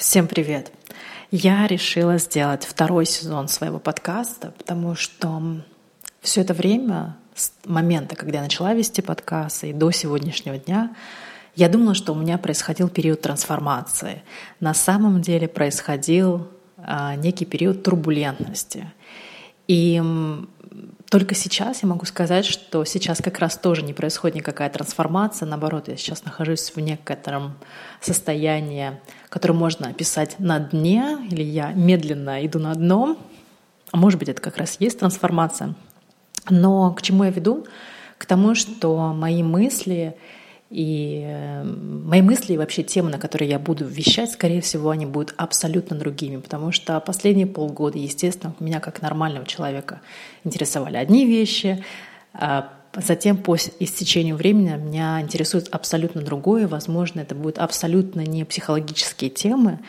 Всем привет! Я решила сделать второй сезон своего подкаста, потому что все это время, с момента, когда я начала вести подкаст и до сегодняшнего дня, я думала, что у меня происходил период трансформации. На самом деле происходил а, некий период турбулентности. И только сейчас я могу сказать, что сейчас как раз тоже не происходит никакая трансформация. Наоборот, я сейчас нахожусь в некотором состоянии, которое можно описать на дне, или я медленно иду на дно. А может быть, это как раз есть трансформация. Но к чему я веду? К тому, что мои мысли и э, мои мысли и вообще темы, на которые я буду вещать, скорее всего, они будут абсолютно другими, потому что последние полгода, естественно, меня как нормального человека интересовали одни вещи, а затем по истечению времени меня интересует абсолютно другое, возможно, это будут абсолютно не психологические темы,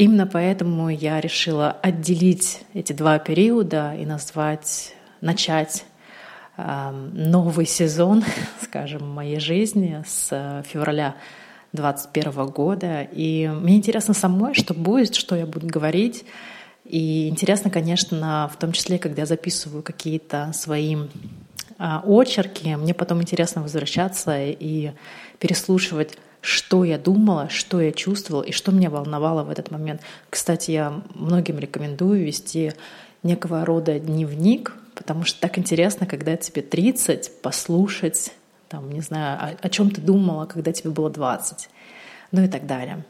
Именно поэтому я решила отделить эти два периода и назвать, начать новый сезон, скажем, моей жизни с февраля 2021 года. И мне интересно самой, что будет, что я буду говорить. И интересно, конечно, в том числе, когда я записываю какие-то свои а, очерки, мне потом интересно возвращаться и переслушивать что я думала, что я чувствовала и что меня волновало в этот момент. Кстати, я многим рекомендую вести некого рода дневник, потому что так интересно, когда тебе 30, послушать, там, не знаю, о, о чем ты думала, когда тебе было 20, ну и так далее.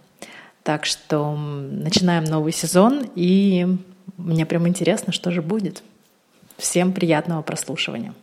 Так что начинаем новый сезон, и мне прям интересно, что же будет. Всем приятного прослушивания.